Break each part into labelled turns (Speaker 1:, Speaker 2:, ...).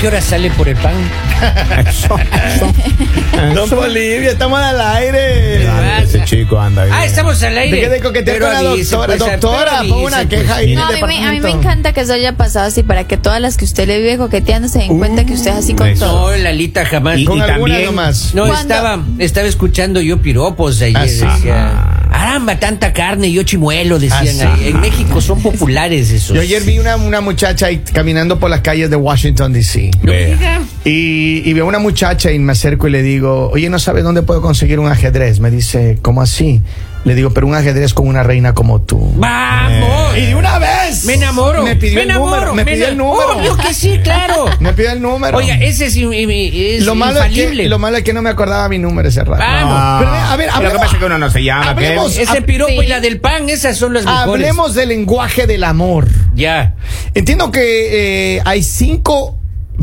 Speaker 1: qué hora sale por el pan?
Speaker 2: Don Bolivia, estamos al aire.
Speaker 1: Ah,
Speaker 3: Ese chico anda bien.
Speaker 1: Ah, estamos al aire.
Speaker 2: Deje de coquetear
Speaker 1: Pero
Speaker 2: con la doctora.
Speaker 1: pues,
Speaker 2: Doctora,
Speaker 1: pero
Speaker 2: una queja ahí.
Speaker 4: No, a mí, me, a mí me
Speaker 2: departamento.
Speaker 4: encanta que eso haya pasado así para que todas las que usted le vive coqueteando se den cuenta que usted es así con
Speaker 3: Eso.
Speaker 4: todo.
Speaker 1: No, Lalita jamás.
Speaker 3: Y-
Speaker 2: Con
Speaker 3: y
Speaker 2: alguna
Speaker 3: también-
Speaker 2: nomás.
Speaker 1: No,
Speaker 4: ¿Cuándo?
Speaker 1: estaba, estaba escuchando yo piropos ayer.
Speaker 2: Ah, sí.
Speaker 1: decía, Aramba, tanta carne, yo chimuelo, decían
Speaker 2: Ah, sí.
Speaker 1: ahí. En México son populares esos.
Speaker 2: Yo ayer vi una, una muchacha ahí caminando por las calles de Washington, D.C.
Speaker 3: Vea.
Speaker 2: Y, y veo una muchacha y me acerco y le digo, oye, ¿no sabes dónde puedo conseguir un ajedrez? Me dice, ¿cómo así? Le digo, pero un ajedrez con una reina como tú.
Speaker 1: ¡Vamos!
Speaker 2: Y de una vez.
Speaker 1: Me enamoro.
Speaker 2: Me pidió
Speaker 1: me
Speaker 2: el
Speaker 1: enamoro,
Speaker 2: número. Me pidió el número.
Speaker 1: Obvio que sí, claro.
Speaker 2: Me pidió el número.
Speaker 1: Oiga, ese es, es
Speaker 2: lo malo, es
Speaker 1: infalible.
Speaker 2: que, lo malo es que no me acordaba mi número ese rato.
Speaker 1: Vamos.
Speaker 3: Ah,
Speaker 2: Pero, a ver,
Speaker 3: Lo que
Speaker 2: hablemos-
Speaker 3: pasa es que uno no se llama. ¿qué?
Speaker 2: hablemos-
Speaker 1: Ese
Speaker 2: hab-
Speaker 1: piropo
Speaker 4: Sí.
Speaker 1: y la del pan, esas son las mejores.
Speaker 2: Hablemos del lenguaje del amor.
Speaker 1: Ya.
Speaker 2: Entiendo que eh, hay cinco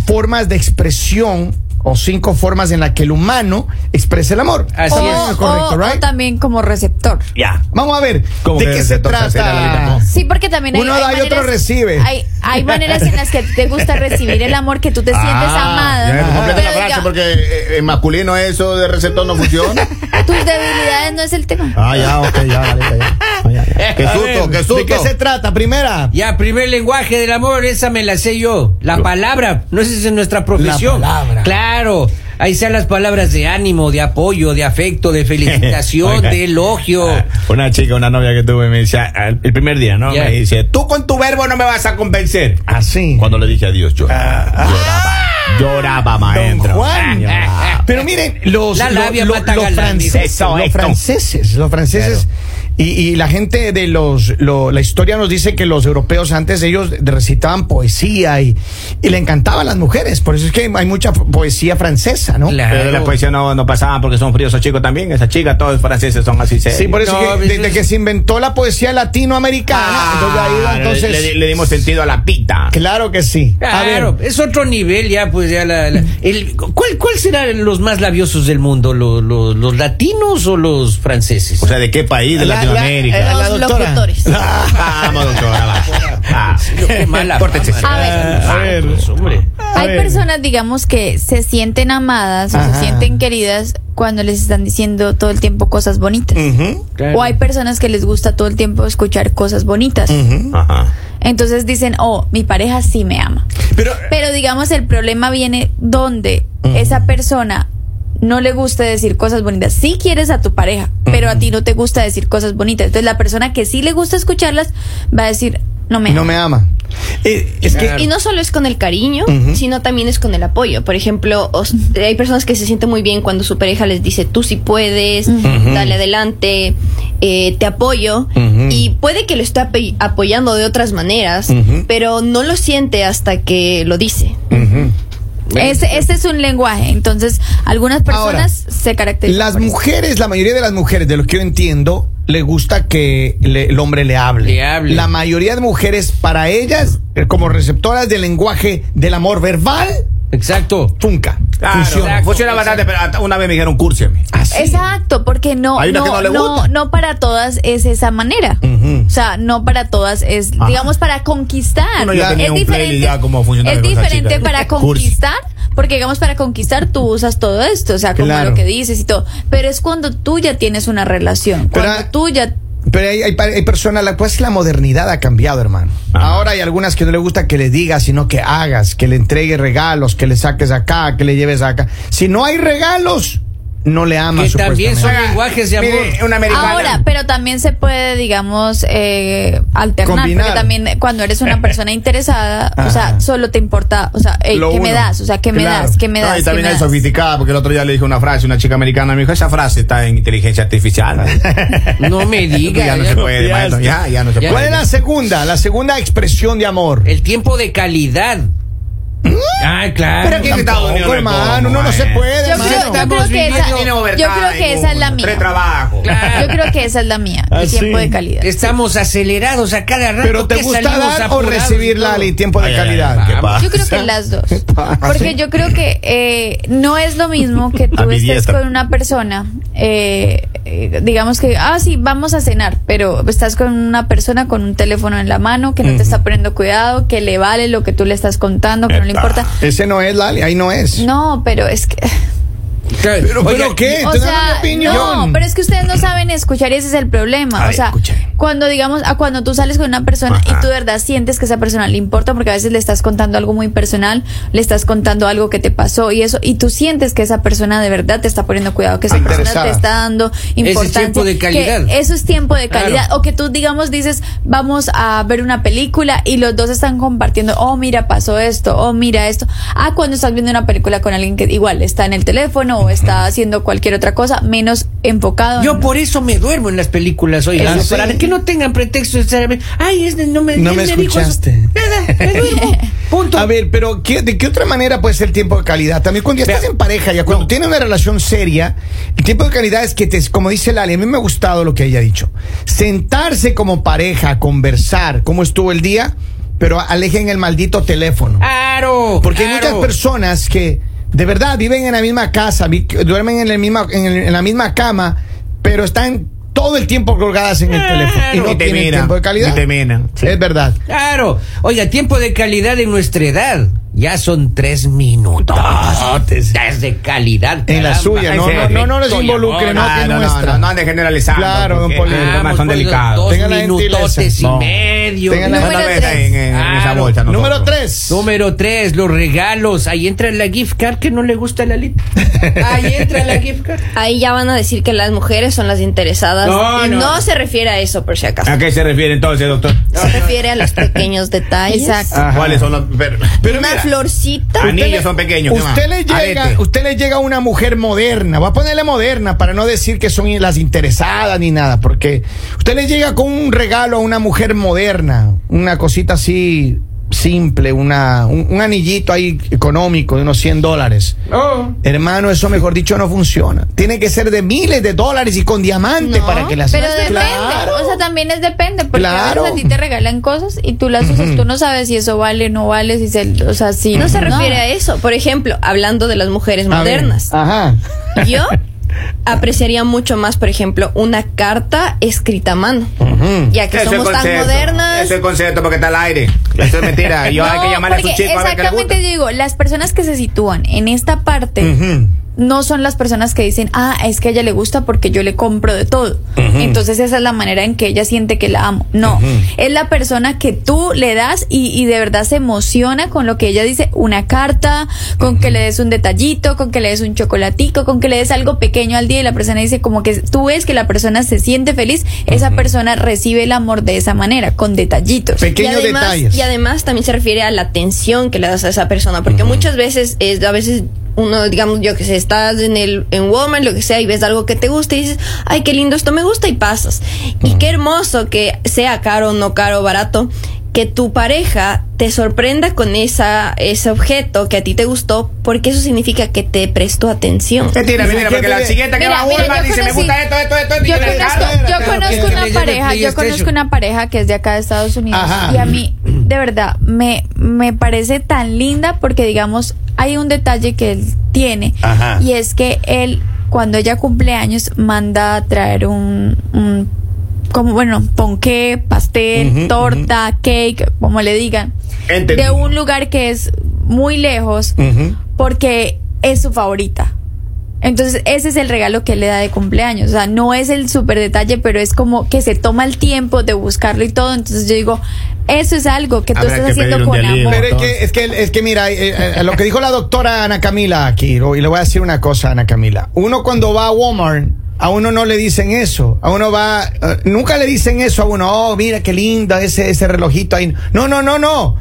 Speaker 2: formas de expresión o cinco formas en las que el humano expresa el amor.
Speaker 1: Así
Speaker 2: Oh,
Speaker 1: es.
Speaker 4: O,
Speaker 2: correcto,
Speaker 4: o- o también como receptor.
Speaker 3: Ya.
Speaker 2: Vamos a ver,
Speaker 3: ¿Cómo
Speaker 2: ¿de qué se trata?
Speaker 4: Sí, porque también hay,
Speaker 2: Uno
Speaker 4: hay
Speaker 2: da y otro
Speaker 4: maneras-
Speaker 2: recibe.
Speaker 4: Hay, hay maneras en las que te gusta recibir el amor, que tú te sientes amada.
Speaker 3: Ya, completa la frase
Speaker 4: diga,
Speaker 3: porque eh, en masculino eso de receptor no funciona.
Speaker 4: tus debilidades no es el tema.
Speaker 3: ah, ya, ok, ya, ya. Ah, ya, ya. Qué susto, qué susto.
Speaker 2: ¿De qué se trata? Primera.
Speaker 1: Ya, primer lenguaje del amor, esa me la sé yo. La palabra, no esa es en nuestra profesión.
Speaker 2: La palabra.
Speaker 1: Claro. Ahí sean las palabras de ánimo, de apoyo, de afecto, de felicitación,
Speaker 3: Oiga.
Speaker 1: de elogio.
Speaker 3: Ah, Una chica, una novia que tuve, me decía, al- el primer día, ¿no? Me dice, tú con tu verbo no me vas a convencer.
Speaker 2: Así.
Speaker 3: Cuando le dije adiós, lloraba. lloraba. Lloraba, maestro.
Speaker 2: Don Juan.
Speaker 3: Lloraba.
Speaker 2: Pero miren, los,
Speaker 1: La
Speaker 2: lo-
Speaker 1: labia
Speaker 2: lo-
Speaker 1: mata
Speaker 2: los
Speaker 1: galán,
Speaker 2: franceses, los franceses, los franceses. Y, y la gente de los, lo- la historia nos dice que los europeos antes ellos recitaban poesía y, y le encantaban a las mujeres. Por eso es que hay mucha poesía francesa, ¿no?
Speaker 1: Claro.
Speaker 3: Pero de la poesía no, no pasaban porque son fríos esos chicos también. Esas chicas, todos franceses son así serios.
Speaker 2: Sí, por eso
Speaker 1: No,
Speaker 2: que desde
Speaker 1: es-
Speaker 2: que se inventó la poesía latinoamericana,
Speaker 3: Ah,
Speaker 2: entonces ahí va, entonces
Speaker 3: le, le dimos sentido a la pita.
Speaker 2: claro que sí. A
Speaker 1: Claro,
Speaker 2: ver,
Speaker 1: es otro nivel ya, pues ya la... la- el, ¿cuál, ¿Cuál serán los más labiosos del mundo? ¿Los, los, los latinos o los franceses?
Speaker 3: O sea, ¿de qué país? De
Speaker 2: la-
Speaker 3: Latinoamérica.
Speaker 2: la
Speaker 4: Los locutores.
Speaker 3: Vamos, doctora, va. Ah.
Speaker 1: Qué mala.
Speaker 4: A ver.
Speaker 1: Ah, pues, hombre.
Speaker 4: Hay
Speaker 2: ver.
Speaker 4: personas, digamos, que se sienten amadas o se sienten queridas cuando les están diciendo todo el tiempo cosas bonitas.
Speaker 1: Claro.
Speaker 4: O hay personas que les gusta todo el tiempo escuchar cosas bonitas.
Speaker 3: Ajá.
Speaker 4: Entonces dicen, oh, mi pareja sí me ama.
Speaker 2: Pero
Speaker 4: Pero digamos, el problema viene donde esa persona no le gusta decir cosas bonitas. Sí quieres a tu pareja, pero a ti no te gusta decir cosas bonitas. Entonces la persona que sí le gusta escucharlas va a decir, no me ama.
Speaker 2: no me ama. Eh, es que
Speaker 1: Claro.
Speaker 5: Y no solo es con el cariño, sino también es con el apoyo. Por ejemplo, os- hay personas que se sienten muy bien cuando su pareja les dice, tú sí puedes, dale adelante, eh, te apoyo. Y puede que lo esté apoyando de otras maneras, pero no lo siente hasta que lo dice.
Speaker 4: Ese, ese es un lenguaje. Entonces, algunas personas
Speaker 2: Ahora,
Speaker 4: se caracterizan.
Speaker 2: Las
Speaker 4: por eso.
Speaker 2: mujeres, la mayoría de las mujeres, de lo que yo entiendo, le gusta que le- el hombre le hable.
Speaker 1: Le hable.
Speaker 2: La mayoría de mujeres, para ellas, eh, como receptoras del lenguaje del amor verbal,
Speaker 1: Exacto.
Speaker 2: funca.
Speaker 3: Claro,
Speaker 2: funciona.
Speaker 3: funciona bastante, pero una vez me dijeron, cúrseme.
Speaker 2: Así.
Speaker 4: Exacto, porque no,
Speaker 3: Hay una
Speaker 4: no,
Speaker 3: que no le
Speaker 4: no,
Speaker 3: gusta.
Speaker 4: no para todas es esa manera. O sea, no para todas es,
Speaker 3: Ajá.
Speaker 4: digamos, para conquistar. Es
Speaker 3: funcionaba
Speaker 4: es diferente para
Speaker 3: Cursi.
Speaker 4: conquistar, porque digamos, para conquistar tú usas todo esto, o sea, como
Speaker 2: Claro.
Speaker 4: lo que dices y todo. Pero es cuando tú ya tienes una relación,
Speaker 2: Pero-
Speaker 4: cuando tú ya
Speaker 2: Pero hay, hay, hay personas, la, pues la modernidad ha cambiado, hermano.
Speaker 3: Ajá.
Speaker 2: Ahora hay algunas que no le gusta que le digas, sino que hagas, que le entregues regalos, que le saques acá, que le lleves acá. Si no hay regalos, no le amas.
Speaker 1: Que también son lenguajes de amor.
Speaker 3: Mire, una americana.
Speaker 4: Ahora, pero también se puede, digamos, eh, alternar,
Speaker 2: Combinar.
Speaker 4: porque también eh, cuando eres una persona interesada, o sea, solo te importa, o sea, ey,
Speaker 2: Lo
Speaker 4: ¿qué me
Speaker 2: uno.
Speaker 4: das? O sea, ¿qué me
Speaker 2: Claro.
Speaker 4: das? ¿Qué me
Speaker 3: No,
Speaker 4: das?
Speaker 3: y
Speaker 4: ¿Qué
Speaker 3: también
Speaker 4: me
Speaker 3: hay
Speaker 4: das?
Speaker 3: sofisticada, porque el otro día le dije una frase, una chica americana me dijo, esa frase está en inteligencia artificial.
Speaker 1: No me diga.
Speaker 3: ya no
Speaker 1: ya
Speaker 3: se
Speaker 1: no-
Speaker 3: puede,
Speaker 2: ya
Speaker 3: maestro,
Speaker 2: está.
Speaker 3: ya, ya no se
Speaker 1: Ya.
Speaker 2: ¿Cuál
Speaker 3: puede.
Speaker 2: es la segunda? La segunda expresión de amor.
Speaker 1: El tiempo de calidad. Ah, claro.
Speaker 3: Pero aquí en Estados Unidos no
Speaker 2: hermano, uno no se puede,
Speaker 4: Yo
Speaker 2: hermano.
Speaker 4: creo, yo creo que esa, yo creo que es la mía.
Speaker 3: Tres trabajos.
Speaker 4: Yo creo que esa es la mía,
Speaker 2: Ah,
Speaker 4: el tiempo
Speaker 2: sí.
Speaker 4: de calidad.
Speaker 1: Estamos acelerados a cada rato.
Speaker 2: Pero ¿te
Speaker 1: que
Speaker 2: gusta
Speaker 1: salimos
Speaker 2: dar o
Speaker 1: apurados
Speaker 2: recibir,
Speaker 1: todo.
Speaker 2: Lali, tiempo de
Speaker 3: Ay, ay, ay,
Speaker 2: calidad?
Speaker 3: ¿qué
Speaker 1: Vamos.
Speaker 3: pasa?
Speaker 4: Yo creo que las dos.
Speaker 2: ¿Ah,
Speaker 4: Porque yo creo que eh, no es lo mismo que tú estés con una persona, eh, eh, digamos que, ah, sí, vamos a cenar, pero estás con una persona con un teléfono en la mano que no te está poniendo cuidado, que le vale lo que tú le estás contando, que no le importa.
Speaker 2: Ese no es, Lali, ahí no es.
Speaker 4: No, pero es que.
Speaker 2: Pero,
Speaker 1: oiga,
Speaker 2: pero ¿qué?
Speaker 4: O sea,
Speaker 2: mi opinión.
Speaker 4: no, pero es que ustedes no saben escuchar y ese es el problema.
Speaker 2: A
Speaker 4: o
Speaker 2: ver,
Speaker 4: sea,
Speaker 2: escuche.
Speaker 4: Cuando digamos, a cuando tú sales con una persona
Speaker 3: Ajá.
Speaker 4: y tú de verdad sientes que esa persona le importa, porque a veces le estás contando algo muy personal, le estás contando algo que te pasó y eso, y tú sientes que esa persona de verdad te está poniendo cuidado, que esa persona te está dando importancia.
Speaker 1: tiempo de
Speaker 4: que
Speaker 1: calidad.
Speaker 4: eso es tiempo de
Speaker 1: Claro.
Speaker 4: calidad. O que tú, digamos, dices, vamos a ver una película y los dos están compartiendo, oh, mira, pasó esto, oh, mira esto. Ah, cuando estás viendo una película con alguien que igual está en el teléfono o está haciendo cualquier otra cosa, menos enfocado.
Speaker 1: Yo
Speaker 4: en-
Speaker 1: por eso me duermo en las películas, oiga, para
Speaker 2: sí.
Speaker 1: Que no tengan pretexto de estar, ay, es de- no me,
Speaker 2: No me
Speaker 1: dijo eso".
Speaker 2: escuchaste.
Speaker 1: Nada, me duermo. Punto.
Speaker 2: A ver, pero ¿qué- ¿de qué otra manera puede ser tiempo de calidad? También cuando ya
Speaker 1: Vea.
Speaker 2: estás en pareja, ya cuando tienes una relación seria, el tiempo de calidad es que, te, como dice Lali, a mí me ha gustado lo que ella ha dicho. Sentarse como pareja, conversar, cómo estuvo el día, pero alejen el maldito teléfono.
Speaker 1: Claro.
Speaker 2: Porque hay muchas personas que de verdad viven en la misma casa, duermen en, el misma, en, el- en la misma cama, pero están todo el tiempo colgadas en el
Speaker 1: Claro.
Speaker 2: teléfono y no tienen tiempo de calidad.
Speaker 3: y te miran, sí.
Speaker 2: Es verdad.
Speaker 1: Claro. Oiga, tiempo de calidad en nuestra edad. Ya son tres minutos. Es de calidad.
Speaker 2: En la suya, no, no, no, no les involucre, no,
Speaker 3: Ah, no, no, no, no ande generalizando.
Speaker 2: Claro, don
Speaker 3: porque
Speaker 2: Poli.
Speaker 3: los
Speaker 1: Vamos,
Speaker 3: temas son delicados.
Speaker 1: Dos
Speaker 2: Tenga la
Speaker 1: minutotes y medio.
Speaker 2: Tenga la-
Speaker 3: en, en esa
Speaker 1: Claro.
Speaker 3: bolsa.
Speaker 2: Número tres.
Speaker 1: Número tres, los regalos. Ahí entra la gift card que no le gusta a la Lita. Ahí entra la gift card.
Speaker 5: Ahí ya van a decir que las mujeres son las interesadas.
Speaker 1: No,
Speaker 5: y
Speaker 1: no.
Speaker 5: no, se refiere a eso, por si acaso.
Speaker 3: ¿A qué se refiere entonces, doctor?
Speaker 5: Se refiere a los pequeños detalles.
Speaker 4: Exacto.
Speaker 3: ¿Cuáles son los.? Pero,
Speaker 2: Pero mira,
Speaker 5: florcita.
Speaker 3: Anillos son pequeños. ¿qué
Speaker 2: Usted
Speaker 3: más?
Speaker 2: le llega,
Speaker 3: Arete.
Speaker 2: usted le llega a una mujer moderna, voy a ponerle moderna para no decir que son las interesadas ni nada, porque usted le llega con un regalo a una mujer moderna, una cosita así simple, una, un, un anillito ahí económico de unos 100 dólares.
Speaker 1: No.
Speaker 2: Hermano, eso mejor dicho no funciona. Tiene que ser de miles de dólares y con diamante
Speaker 5: No,
Speaker 2: para que las
Speaker 4: Pero depende,
Speaker 2: Claro.
Speaker 4: o sea, también es depende, porque a
Speaker 2: Claro.
Speaker 4: veces a ti te regalan cosas y tú las usas, tú no sabes si eso vale, no vale, si se, o sea, si
Speaker 5: No se refiere a eso. Por ejemplo, hablando de las mujeres
Speaker 2: A ver,
Speaker 5: modernas.
Speaker 2: Ajá.
Speaker 5: Yo apreciaría mucho más, por ejemplo, una carta escrita a mano. Ya que somos tan modernas.
Speaker 3: Eso es concepto porque está al aire. Eso es mentira. Yo hay que
Speaker 4: No,
Speaker 3: llamarle a su chico a ver qué le gusta.
Speaker 4: Exactamente digo, las personas que se sitúan en esta parte. No son las personas que dicen, ah, es que a ella le gusta porque yo le compro de todo. Entonces esa es la manera en que ella siente que la amo. No, es la persona que tú le das y, y de verdad se emociona con lo que ella dice, una carta, con que le des un detallito, con que le des un chocolatico, con que le des algo pequeño al día y la persona dice como que tú ves que la persona se siente feliz, esa persona recibe el amor de esa manera, con detallitos.
Speaker 5: y
Speaker 2: Pequeños
Speaker 5: además,
Speaker 2: detalles.
Speaker 5: y además también se refiere a la atención que le das a esa persona, porque muchas veces es a veces uno, digamos, yo que sé, estás en el en Walmart, lo que sea, y ves algo que te gusta y dices, ay, qué lindo, esto me gusta y pasas. Y qué hermoso que sea caro, no caro, barato, que tu pareja te sorprenda con esa ese objeto que a ti te gustó, porque eso significa que te prestó atención.
Speaker 3: Mentira, mentira, porque la siguiente que
Speaker 4: Mira,
Speaker 3: va a
Speaker 4: mira,
Speaker 3: Walmart dice, me gusta esto, esto, esto, esto.
Speaker 4: Yo
Speaker 3: yo
Speaker 4: conozco, yo conozco una pareja, yo conozco una pareja que es de acá de Estados Unidos
Speaker 2: Ajá.
Speaker 4: y a mí de verdad me me parece tan linda porque digamos hay un detalle que él tiene
Speaker 2: Ajá.
Speaker 4: y es que él cuando ella cumple años manda a traer un, un como bueno, ponqué, pastel, torta, cake, como le digan,
Speaker 3: Entendí.
Speaker 4: de un lugar que es muy lejos porque es su favorita. Entonces, ese es el regalo que él le da de cumpleaños. O sea, no es el súper detalle, pero es como que se toma el tiempo de buscarlo y todo. Entonces, yo digo, eso es algo que tú
Speaker 3: Habrá
Speaker 4: estás
Speaker 3: que
Speaker 4: haciendo con amor.
Speaker 2: Pero es que, es que, es que mira, eh, eh, lo que dijo la doctora Ana Camila aquí, y le voy a decir una cosa, Ana Camila. Uno cuando va a Walmart, a uno no le dicen eso. A uno va, eh, nunca le dicen eso a uno, oh, mira qué lindo ese, ese relojito ahí. No, no, no, no.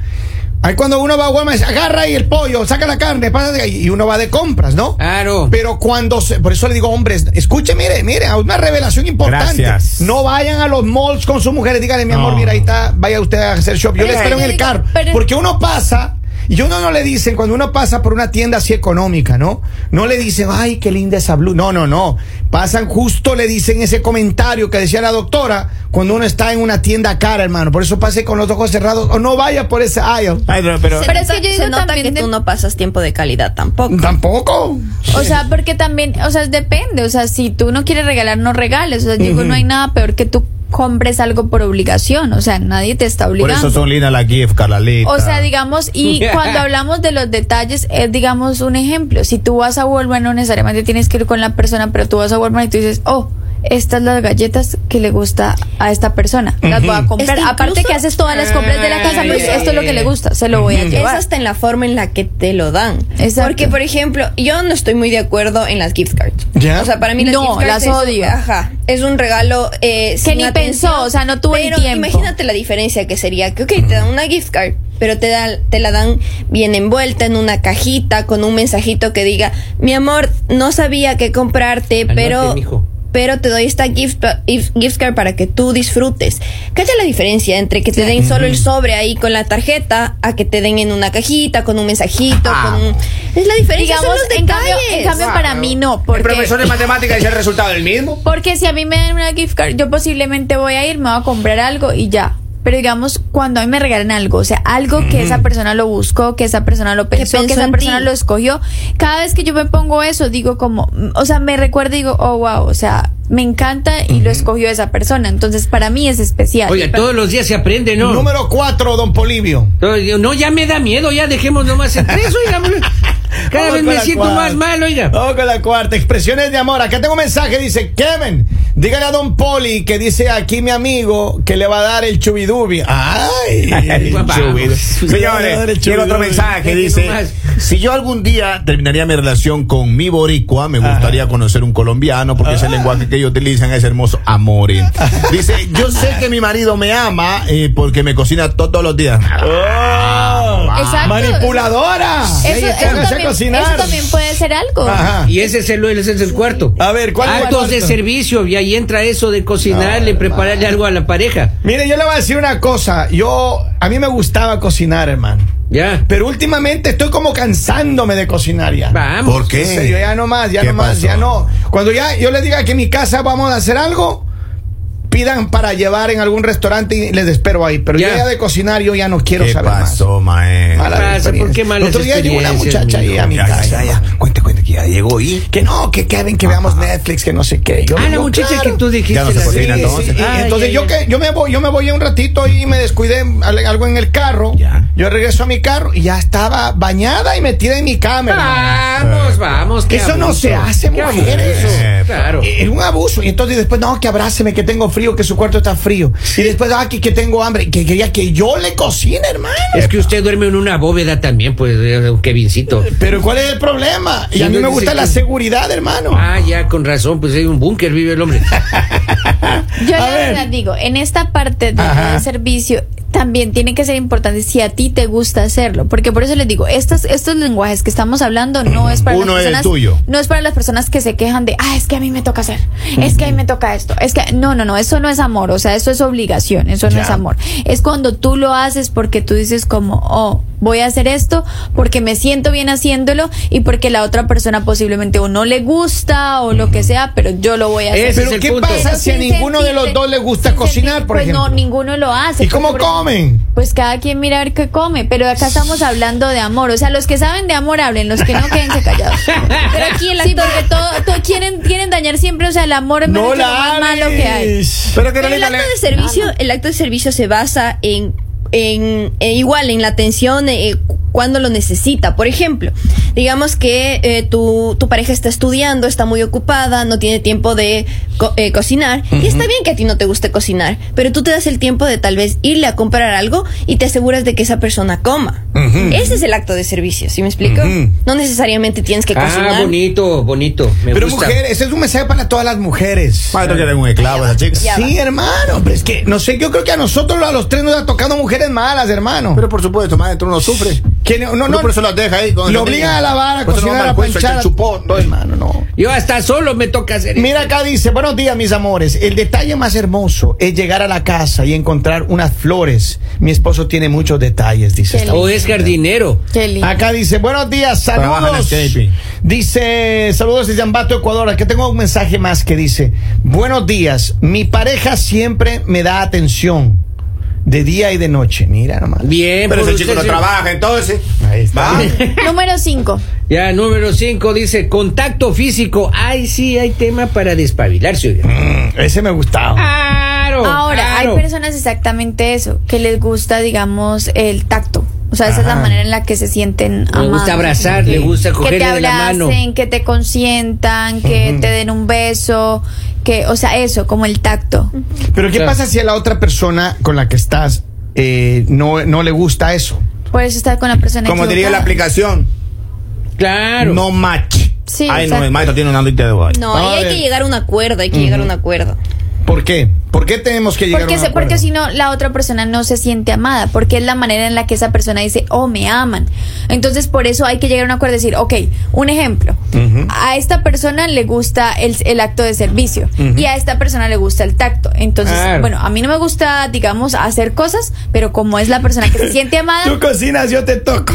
Speaker 2: Ahí cuando uno va a Walmart, dice, agarra ahí el pollo, saca la carne, pasa de ahí", y uno va de compras, ¿no?
Speaker 1: Claro.
Speaker 2: Pero cuando se, por eso le digo, hombres, escuche, mire, mire, una revelación importante.
Speaker 3: Gracias.
Speaker 2: No vayan a los malls con sus mujeres, díganle, mi amor,
Speaker 3: No.
Speaker 2: mira, ahí está, vaya usted a hacer shop. Yo le espero en el carro.
Speaker 4: pero-
Speaker 2: Porque uno pasa, y uno no le dicen, cuando uno pasa por una tienda así económica, ¿no? No le dicen, ay, qué linda esa blue. No, no, no. Pasan justo, le dicen ese comentario que decía la doctora, cuando uno está en una tienda cara, hermano. Por eso pase con los ojos cerrados, o no vaya por ese aisle.
Speaker 3: Ay, pero, pero-
Speaker 5: Se
Speaker 4: Pero es
Speaker 5: nota,
Speaker 4: que yo
Speaker 5: se
Speaker 4: digo
Speaker 5: nota
Speaker 4: también
Speaker 5: que
Speaker 4: de-
Speaker 5: tú no pasas tiempo de calidad tampoco.
Speaker 2: Tampoco.
Speaker 4: O sea, porque también, o sea, depende. O sea, si tú no quieres regalar, no regales. O sea, digo, no hay nada peor que tú compres algo por obligación, o sea, nadie te está
Speaker 3: Por
Speaker 4: obligando.
Speaker 3: eso son lindas las gift, Carlalita.
Speaker 4: O sea, digamos, y cuando hablamos de los detalles, es digamos un ejemplo. Si tú vas a Walmart, no necesariamente tienes que ir con la persona, pero tú vas a Walmart y tú dices, oh, estas las galletas que le gusta a esta persona. Las voy a comprar.
Speaker 5: Es que
Speaker 4: Aparte
Speaker 5: incluso-
Speaker 4: que haces todas las compras de la casa,
Speaker 1: Ay,
Speaker 4: pues
Speaker 1: ay,
Speaker 4: esto es lo que le gusta, se lo voy a
Speaker 5: Es
Speaker 4: llevar.
Speaker 5: hasta en la forma en la que te lo dan.
Speaker 4: Exacto.
Speaker 5: Porque, por ejemplo, yo no estoy muy de acuerdo en las gift cards.
Speaker 2: ¿Ya?
Speaker 5: O sea, para mí las
Speaker 4: No,
Speaker 5: gift cards
Speaker 4: las
Speaker 5: es,
Speaker 4: odio.
Speaker 5: Ajá, es un regalo eh, sin
Speaker 4: ni
Speaker 5: atención,
Speaker 4: pensó, o sea, no tuvo el
Speaker 5: pero
Speaker 4: tiempo.
Speaker 5: imagínate la diferencia que sería que, ok, te dan una gift card, pero te, da, te la dan bien envuelta en una cajita con un mensajito que diga, mi amor, no sabía qué comprarte,
Speaker 1: Anote,
Speaker 5: pero...
Speaker 1: mijo.
Speaker 5: Pero te doy esta gift, gift card para que tú disfrutes. ¿Cacha la diferencia entre que te den solo el sobre ahí con la tarjeta a que te den en una cajita con un mensajito? Con un... Es la diferencia.
Speaker 4: Digamos,
Speaker 5: son los
Speaker 4: en cambio, en cambio para mí no,
Speaker 3: El
Speaker 4: porque
Speaker 3: profesor de matemáticas es el resultado del mismo.
Speaker 4: Porque si a mí me dan una gift card, yo posiblemente voy a ir, me voy a comprar algo y ya. Pero digamos, cuando a mí me regalan algo, o sea, algo que esa persona lo buscó, que esa persona lo pensó, que, esa persona
Speaker 5: ti.
Speaker 4: lo escogió, cada vez que yo me pongo eso, digo como, o sea, me recuerdo y digo, oh, wow, o sea, me encanta y lo escogió esa persona. Entonces, para mí es especial.
Speaker 1: Oiga, todos los días se aprende, ¿no?
Speaker 2: Número cuatro, don Polivio.
Speaker 1: No, yo- no, ya me da miedo, ya dejemos nomás en tres, oiga. Cada
Speaker 2: Vamos
Speaker 1: vez me
Speaker 2: la
Speaker 1: siento
Speaker 2: cuarta.
Speaker 1: más mal, oiga.
Speaker 2: Vamos con la cuarta. Expresiones de amor. Acá tengo un mensaje. Dice, Kevin, dígale a don Poli que dice aquí mi amigo que le va a dar el chubidubi. Ay, chubidubi.
Speaker 3: Señores, llega otro mensaje dice. Si yo algún día terminaría mi relación con mi boricua, me gustaría conocer un colombiano porque ese lenguaje que ellos utilizan es hermoso, amore. Dice: Yo sé que mi marido me ama eh, porque me cocina to- todos los días.
Speaker 2: Oh,
Speaker 4: Exacto.
Speaker 2: Manipuladora.
Speaker 4: Eso, eso
Speaker 2: no
Speaker 4: también,
Speaker 2: cocinar.
Speaker 4: eso también puede ser algo.
Speaker 2: Ajá.
Speaker 1: Y ese es el, ese es el cuarto.
Speaker 2: A ver, ¿cuál es el
Speaker 1: Actos de servicio, y ahí entra eso de cocinarle, prepararle algo a la pareja.
Speaker 2: Mire, yo le voy a decir una cosa. Yo, a mí me gustaba cocinar, hermano.
Speaker 1: Ya.
Speaker 2: Pero últimamente estoy como cansándome de cocinar ya.
Speaker 1: Vamos.
Speaker 3: ¿Por qué?
Speaker 2: En serio, ya no más, ya
Speaker 3: ¿Qué
Speaker 2: no más,
Speaker 3: pasó?
Speaker 2: ya no. Cuando ya yo les diga que en mi casa vamos a hacer algo, pidan para llevar en algún restaurante y les espero ahí. Pero
Speaker 1: Ya.
Speaker 2: yo ya de cocinar yo ya no quiero
Speaker 3: ¿Qué
Speaker 2: saber
Speaker 3: pasó,
Speaker 2: más.
Speaker 1: pasa? ¿Por qué malas
Speaker 2: otro día llegó una muchacha ahí a mi
Speaker 3: Ya,
Speaker 2: casa.
Speaker 3: ya, ya. Cuente, cuente que ya llegó y.
Speaker 2: Que no, que Kevin, que veamos Netflix, que no sé qué. Yo
Speaker 1: Ah, la
Speaker 2: digo,
Speaker 1: muchacha
Speaker 2: claro.
Speaker 1: que tú dijiste.
Speaker 3: Ya no se cocina,
Speaker 1: vez.
Speaker 3: entonces.
Speaker 2: Y
Speaker 1: Ay,
Speaker 2: entonces yo que yo me voy, yo me voy un ratito y me descuidé al- algo en el carro.
Speaker 3: Ya.
Speaker 2: Yo regreso a mi carro y ya estaba bañada y metida en mi cama. hermano.
Speaker 1: Vamos, vamos.
Speaker 2: Eso no se hace, mujeres.
Speaker 3: Eh,
Speaker 1: Claro.
Speaker 2: Es un abuso. Y entonces después, no, que abráceme, que tengo frío, que su cuarto está frío. Y después, ah, que, que tengo hambre. Que quería que yo le cocine, hermano.
Speaker 1: Es que usted duerme en una bóveda también, pues, eh, Kevincito.
Speaker 2: Pero ¿cuál es el problema? Y
Speaker 1: Sí,
Speaker 2: a mí me gusta
Speaker 1: que-
Speaker 2: la seguridad, hermano.
Speaker 1: Ah, ya, con razón, pues hay un búnker, vive el hombre.
Speaker 4: Yo
Speaker 2: A
Speaker 4: la
Speaker 2: ver.
Speaker 4: verdad digo, en esta parte
Speaker 2: Ajá.
Speaker 4: del servicio también tiene que ser importante si a ti te gusta hacerlo, porque por eso les digo, estos estos lenguajes que estamos hablando no es para
Speaker 3: Uno
Speaker 4: las
Speaker 3: es
Speaker 4: personas
Speaker 3: tuyo.
Speaker 4: no es para las personas que se quejan de, "Ah, es que a mí me toca hacer. Es que a mí me toca esto." Es que no, no, no, eso no es amor, o sea, eso es obligación, eso no es amor. Es cuando tú lo haces porque tú dices como, "Oh, voy a hacer esto porque me siento bien haciéndolo y porque la otra persona posiblemente o no le gusta o lo que sea, pero yo lo voy a hacer."
Speaker 2: Pero
Speaker 1: es el
Speaker 2: ¿qué
Speaker 1: punto.
Speaker 2: pasa si a ninguno de los dos le gusta cocinar,
Speaker 4: sentir-
Speaker 2: por
Speaker 4: pues
Speaker 2: ejemplo?
Speaker 4: no, ninguno lo hace.
Speaker 2: ¿Y cómo comen?
Speaker 4: Pues cada quien mira a ver qué come, pero acá estamos hablando de amor. O sea, los que saben de amor hablen, los que no quédense callados.
Speaker 5: Pero aquí el
Speaker 4: Sí,
Speaker 5: acto
Speaker 4: porque todo, todo quieren, quieren dañar siempre, o sea, el amor es
Speaker 2: No
Speaker 4: lo más malo que hay.
Speaker 3: Pero que
Speaker 5: el acto de servicio, el acto de servicio se basa en, en, igual en la atención eh, cuando lo necesita. Por ejemplo, digamos que eh, tu, tu pareja está estudiando, está muy ocupada, no tiene tiempo de co- eh, cocinar. Y está bien que a ti no te guste cocinar, pero tú te das el tiempo de tal vez irle a comprar algo y te aseguras de que esa persona coma. Ese es el acto de servicio, ¿sí me explico? No necesariamente tienes que
Speaker 1: Ah,
Speaker 5: cocinar.
Speaker 1: bonito, bonito. Me
Speaker 2: Pero
Speaker 1: gusta.
Speaker 2: mujeres, ese es un mensaje para todas las mujeres.
Speaker 3: Maestro, que un esclavo esa chica.
Speaker 5: Ya
Speaker 2: Sí, hermano, pero es que no sé, yo creo que a nosotros a los tres nos ha tocado mujeres malas, hermano.
Speaker 3: Pero por supuesto, maestro, uno sufre.
Speaker 2: que no, no,
Speaker 3: Uno
Speaker 2: no,
Speaker 3: por eso las deja ahí.
Speaker 2: lo obligan a lavar, a
Speaker 3: eso no
Speaker 2: cocinar, a planchar. No, hermano, no.
Speaker 1: Yo hasta solo me toca hacer
Speaker 2: Mira acá dice, buenos días mis amores, el detalle más hermoso es llegar a la casa y encontrar unas flores. Mi esposo tiene muchos detalles, dice.
Speaker 1: O es jardinero.
Speaker 4: Qué lindo.
Speaker 2: Acá dice, buenos días, saludos. Dice, saludos desde Ambato, Ecuador. Aquí tengo un mensaje más que dice, buenos días, mi pareja siempre me da atención de día y de noche. Mira nomás.
Speaker 1: Bien,
Speaker 3: Pero ese chico no
Speaker 1: sí.
Speaker 3: trabaja, entonces.
Speaker 2: Ahí está.
Speaker 3: Va.
Speaker 4: Número 5.
Speaker 1: Ya, número 5 dice contacto físico. Ay, sí, hay tema para despabilarse.
Speaker 2: Mm, ese me gustaba.
Speaker 1: Claro, Claro.
Speaker 4: Ahora,
Speaker 1: claro.
Speaker 4: hay personas exactamente eso, que les gusta, digamos, el tacto. O sea, esa es la
Speaker 2: Ajá.
Speaker 4: manera en la que se sienten
Speaker 1: Le
Speaker 4: amados.
Speaker 1: gusta abrazar, le gusta
Speaker 4: que
Speaker 1: cogerle
Speaker 4: te
Speaker 1: de la mano.
Speaker 4: abracen, que te consientan, que
Speaker 2: Ujú.
Speaker 4: te den un beso, que, o sea, eso, como el tacto.
Speaker 2: Pero ¿qué pasa si a la otra persona con la que estás eh, no, no le gusta eso?
Speaker 4: Por eso estar con la persona
Speaker 3: Como diría la aplicación,
Speaker 1: Claro.
Speaker 3: no match.
Speaker 4: Sí,
Speaker 3: Ay, no, el maestro tiene una de.
Speaker 5: No, ahí hay que llegar a un acuerdo, hay que llegar a un acuerdo.
Speaker 2: ¿Por qué? ¿Por qué tenemos que llegar
Speaker 4: Porque,
Speaker 2: a un
Speaker 4: porque si no, la otra persona no se siente amada, porque es la manera en la que esa persona dice, oh, me aman. Entonces, por eso hay que llegar a un acuerdo y decir, ok, un ejemplo, a esta persona le gusta el, el acto de servicio y a esta persona le gusta el tacto. Entonces, bueno, a mí no me gusta, digamos, hacer cosas, pero como es la persona que se siente amada,
Speaker 2: Tú cocinas, yo te toco.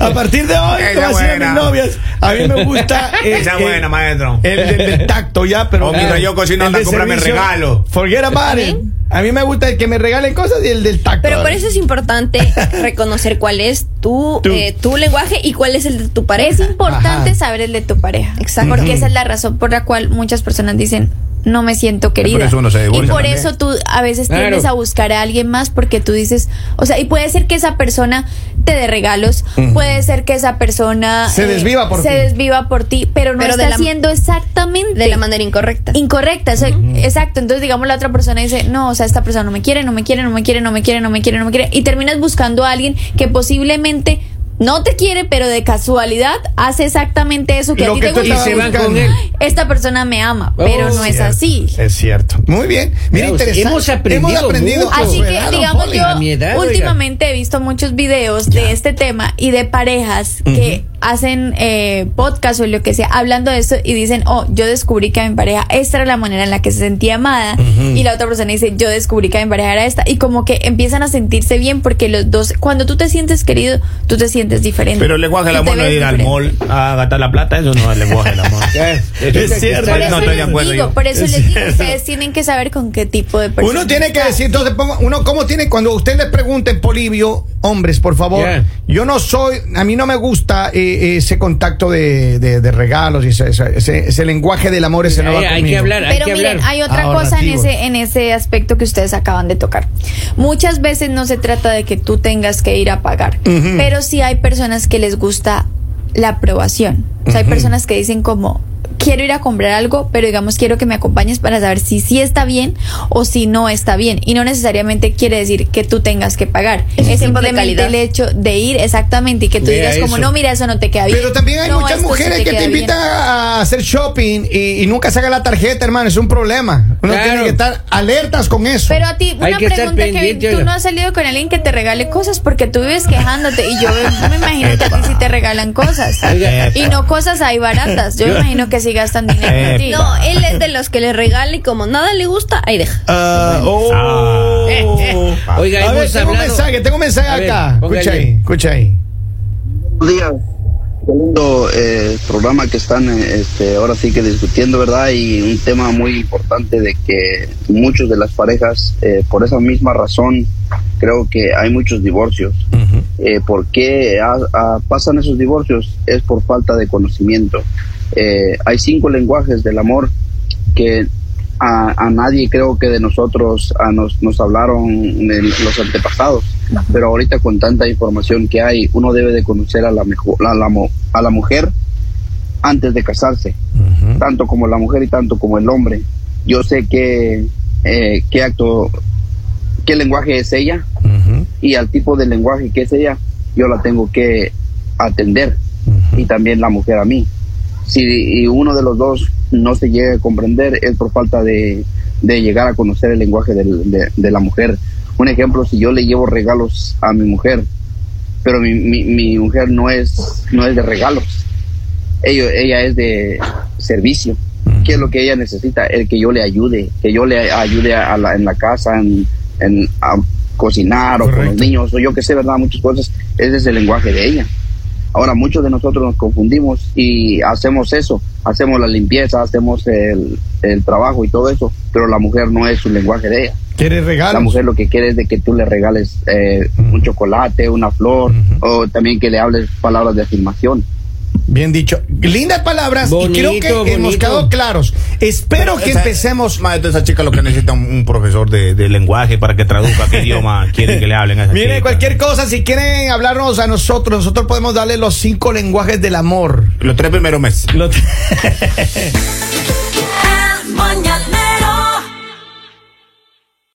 Speaker 2: A partir de hoy,
Speaker 3: Esa
Speaker 2: a
Speaker 3: buena.
Speaker 2: mis novias. A mí me gusta el,
Speaker 3: Esa
Speaker 2: el-
Speaker 3: buena, maestro.
Speaker 2: el, el del tacto ya, pero.
Speaker 3: O mientras yo cocino, anda, cómprame regalo.
Speaker 2: Forget about it. A mí me gusta el que me regalen cosas y el del tacto.
Speaker 5: Pero por eso es importante reconocer cuál es tu,
Speaker 2: Tu-
Speaker 5: eh, tu lenguaje y cuál es el de tu pareja.
Speaker 4: es importante
Speaker 2: Ajá.
Speaker 4: saber el de tu pareja.
Speaker 5: Exacto.
Speaker 4: Porque esa es la razón por la cual muchas personas dicen, no me siento querida.
Speaker 3: eso uno se
Speaker 4: y por
Speaker 3: también.
Speaker 4: eso tú a veces
Speaker 1: Claro.
Speaker 4: tiendes a buscar a alguien más porque tú dices, o sea, y puede ser que esa persona te dé regalos, puede ser que esa persona
Speaker 2: Se desviva por
Speaker 4: se
Speaker 2: ti.
Speaker 4: desviva por ti, pero no
Speaker 5: Pero
Speaker 4: está
Speaker 5: la-
Speaker 4: haciendo exactamente
Speaker 5: De la manera incorrecta.
Speaker 4: incorrecta, o sea, exacto. Entonces, digamos, la otra persona dice, no, o sea, esta persona no me quiere, no me quiere, no me quiere, no me quiere, no me quiere, no me quiere. Y terminas buscando a alguien que posiblemente no te quiere, pero de casualidad hace exactamente eso que
Speaker 2: Lo
Speaker 4: a ti
Speaker 2: que
Speaker 4: te
Speaker 2: tú
Speaker 4: gusta.
Speaker 1: Y se van con él.
Speaker 4: Esta persona me ama, pero
Speaker 1: Oh,
Speaker 4: no es así.
Speaker 2: Es cierto. Muy bien. Mira, interesante.
Speaker 1: hemos aprendido mucho.
Speaker 4: Así que,
Speaker 2: ¿verdad, don
Speaker 4: digamos, yo
Speaker 1: edad,
Speaker 4: últimamente he visto muchos videos de este tema y de parejas que hacen eh, podcast o lo que sea hablando de esto y dicen, oh, yo descubrí que a mi pareja esta era la manera en la que se sentía amada y la otra persona dice, yo descubrí que a mi pareja era esta y como que empiezan a sentirse bien porque los dos, cuando tú te sientes querido, tú te sientes diferente.
Speaker 3: Pero el lenguaje del amor no es ir al mall a gastar la plata, eso no es el lenguaje del amor.
Speaker 2: Es cierto.
Speaker 4: Por
Speaker 3: no estoy de
Speaker 4: les
Speaker 3: acuerdo
Speaker 4: digo,
Speaker 3: yo.
Speaker 4: por eso
Speaker 2: Es
Speaker 4: les digo,
Speaker 2: cierto.
Speaker 4: ustedes tienen que saber con qué tipo de persona.
Speaker 2: Uno tiene que decir, entonces pongo, uno cómo tiene, cuando usted le pregunte en Polivio, hombres, por favor,
Speaker 1: Yeah.
Speaker 2: yo no soy, a mí no me gusta eh, ese contacto de, de- de regalos y ese, ese- ese- ese lenguaje del amor, ese no
Speaker 1: Hay,
Speaker 2: va
Speaker 1: hay que
Speaker 2: conmigo.
Speaker 1: hablar, hay
Speaker 4: Pero
Speaker 1: que
Speaker 4: miren,
Speaker 1: hablar.
Speaker 4: hay otra cosa en ese, en ese aspecto que ustedes acaban de tocar. Muchas veces no se trata de que tú tengas que ir a pagar, pero sí hay personas que les gusta la aprobación. O sea, hay personas que dicen como quiero ir a comprar algo, pero digamos quiero que me acompañes para saber si sí está bien o si no está bien. Y no necesariamente quiere decir que tú tengas que pagar.
Speaker 5: Es
Speaker 4: Es simplemente el hecho de ir exactamente y que tú
Speaker 1: Vea
Speaker 4: digas como no, mira, eso no te queda bien.
Speaker 2: Pero también hay
Speaker 4: No,
Speaker 2: muchas mujeres que te
Speaker 4: bien.
Speaker 2: invitan a hacer shopping y, y nunca sacan la tarjeta, hermano. Es un problema. Uno
Speaker 1: Claro.
Speaker 2: tiene que estar alertas con eso.
Speaker 4: Pero a ti,
Speaker 1: Hay
Speaker 4: una
Speaker 1: que estar
Speaker 4: pregunta que tú no has salido con alguien que te regale cosas porque tú vives quejándote y yo me imagino que a ti sí te regalan cosas. Y no cosas ahí baratas. Yo me imagino que gastan dinero en ti.
Speaker 5: No, él es de los que le regala y como nada le gusta, ahí deja.
Speaker 2: Ah, oh.
Speaker 3: Ah.
Speaker 1: Oiga,
Speaker 2: a ver, tengo un mensaje, tengo un mensaje
Speaker 1: A ver,
Speaker 2: acá. escucha ahí, escucha ahí.
Speaker 6: Buenos días. Lindo eh, programa que están eh, este, ahora sí que discutiendo, ¿verdad? Y un tema muy importante de que muchos de las parejas, eh, por esa misma razón, creo que hay muchos divorcios. Eh, ¿Por qué ah, pasan esos divorcios? Es por falta de conocimiento. Eh, hay cinco lenguajes del amor que a, a nadie creo que de nosotros a nos, nos hablaron en los antepasados, pero ahorita con tanta información que hay, uno debe de conocer a la, mejor, a la, a la mujer antes de casarse, tanto como la mujer y tanto como el hombre. Yo sé que, eh, qué acto, qué lenguaje es ella y al tipo de lenguaje que es ella, yo la tengo que atender. Y también la mujer a mí. Si uno de los dos no se llega a comprender es por falta de, de llegar a conocer el lenguaje del- de, de la mujer. Un ejemplo, si yo le llevo regalos a mi mujer, pero mi, mi, mi mujer no es, no es de regalos, ella, ella es de servicio. ¿Qué es lo que ella necesita? El que yo le ayude, que yo le ayude a la- en la casa, en, en- a cocinar o con los niños, o yo que sé, ¿verdad? Muchas cosas. Ese es el lenguaje de ella. Ahora, muchos de nosotros nos confundimos y hacemos eso, hacemos la limpieza, hacemos el, el trabajo y todo eso, pero la mujer no es su lenguaje de ella.
Speaker 2: ¿Quieres regalos?
Speaker 6: La mujer lo que quiere es de que tú le regales eh, un chocolate, una flor, o también que le hables palabras de afirmación.
Speaker 2: Bien dicho. Lindas palabras
Speaker 1: Bonito,
Speaker 2: y creo que hemos quedado claros. Espero que
Speaker 3: Esa-
Speaker 2: empecemos.
Speaker 3: Maestro, esa chica lo que necesita un, un profesor de, de lenguaje para que traduzca qué idioma quieren que le hablen a esa
Speaker 2: Miren,
Speaker 3: chica.
Speaker 2: cualquier cosa, si quieren hablarnos a nosotros, nosotros podemos darle los cinco lenguajes del amor.
Speaker 3: Los tres primeros meses.
Speaker 2: Lo-
Speaker 7: El mañanero